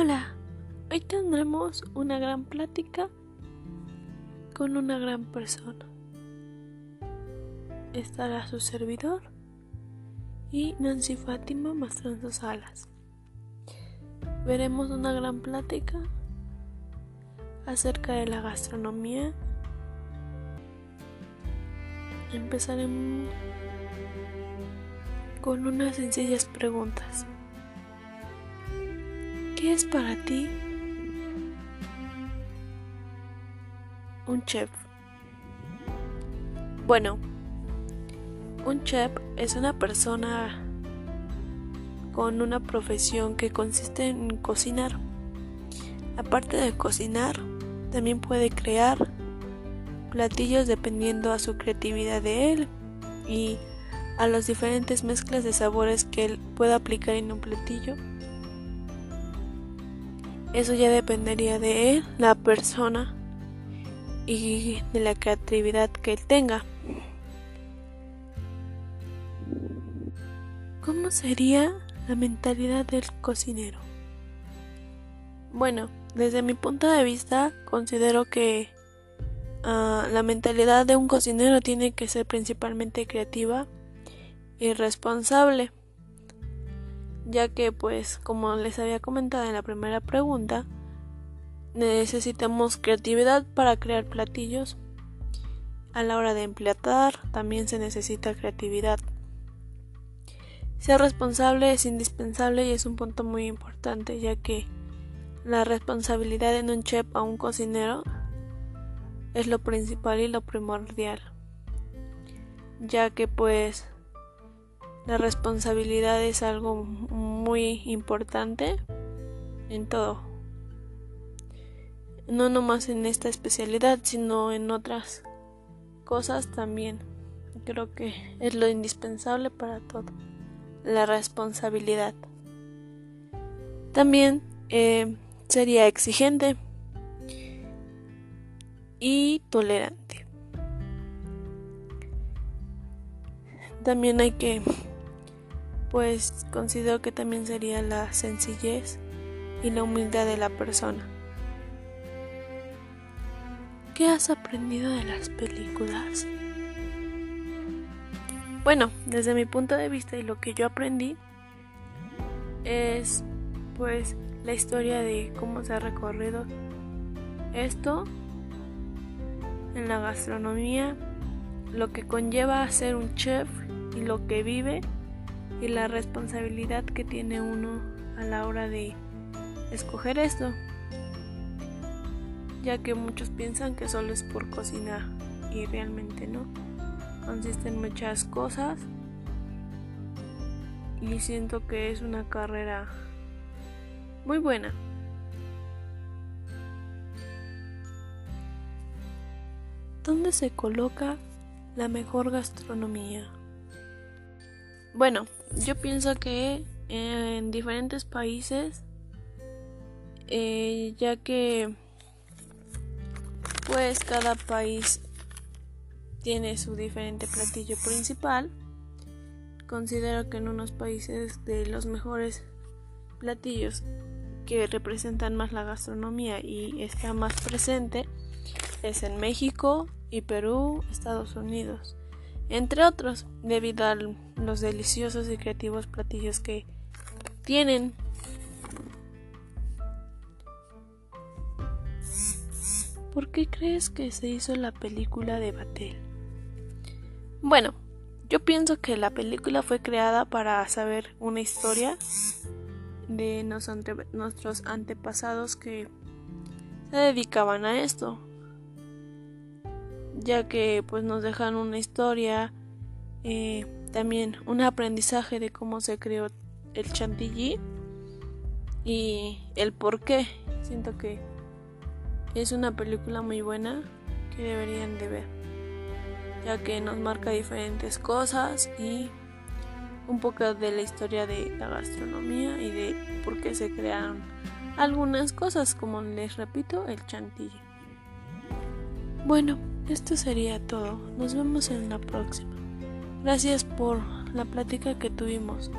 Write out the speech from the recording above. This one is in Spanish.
Hola, hoy tendremos una gran plática con una gran persona. Estará su servidor y Nancy Fátima mostrando sus alas. Veremos una gran plática acerca de la gastronomía. Empezaremos con unas sencillas preguntas. ¿Qué es para ti un chef? Bueno, un chef es una persona con una profesión que consiste en cocinar. Aparte de cocinar, también puede crear platillos dependiendo a su creatividad de él y a las diferentes mezclas de sabores que él pueda aplicar en un platillo eso ya dependería de él, la persona y de la creatividad que él tenga. ¿Cómo sería la mentalidad del cocinero? Bueno, desde mi punto de vista considero que ah, la mentalidad de un cocinero tiene que ser principalmente creativa y responsable ya que pues como les había comentado en la primera pregunta, necesitamos creatividad para crear platillos. A la hora de emplatar también se necesita creatividad. Ser responsable es indispensable y es un punto muy importante, ya que la responsabilidad en un chef a un cocinero es lo principal y lo primordial, ya que pues la responsabilidad es algo muy importante en todo. No nomás en esta especialidad, sino en otras cosas también. Creo que es lo indispensable para todo. La responsabilidad. También eh, sería exigente y tolerante. También hay que pues considero que también sería la sencillez y la humildad de la persona. ¿Qué has aprendido de las películas? Bueno, desde mi punto de vista y lo que yo aprendí es pues la historia de cómo se ha recorrido esto en la gastronomía, lo que conlleva ser un chef y lo que vive y la responsabilidad que tiene uno a la hora de escoger esto, ya que muchos piensan que solo es por cocinar y realmente no. Consisten muchas cosas y siento que es una carrera muy buena. ¿Dónde se coloca la mejor gastronomía? Bueno, yo pienso que en diferentes países, eh, ya que pues cada país tiene su diferente platillo principal, considero que en unos países de los mejores platillos que representan más la gastronomía y está más presente es en México y Perú, Estados Unidos entre otros, debido a los deliciosos y creativos platillos que tienen. ¿Por qué crees que se hizo la película de Batel? Bueno, yo pienso que la película fue creada para saber una historia de nuestros antepasados que se dedicaban a esto ya que pues nos dejan una historia, eh, también un aprendizaje de cómo se creó el chantilly y el por qué. Siento que es una película muy buena que deberían de ver, ya que nos marca diferentes cosas y un poco de la historia de la gastronomía y de por qué se crearon algunas cosas, como les repito, el chantilly. Bueno, esto sería todo. Nos vemos en la próxima. Gracias por la plática que tuvimos.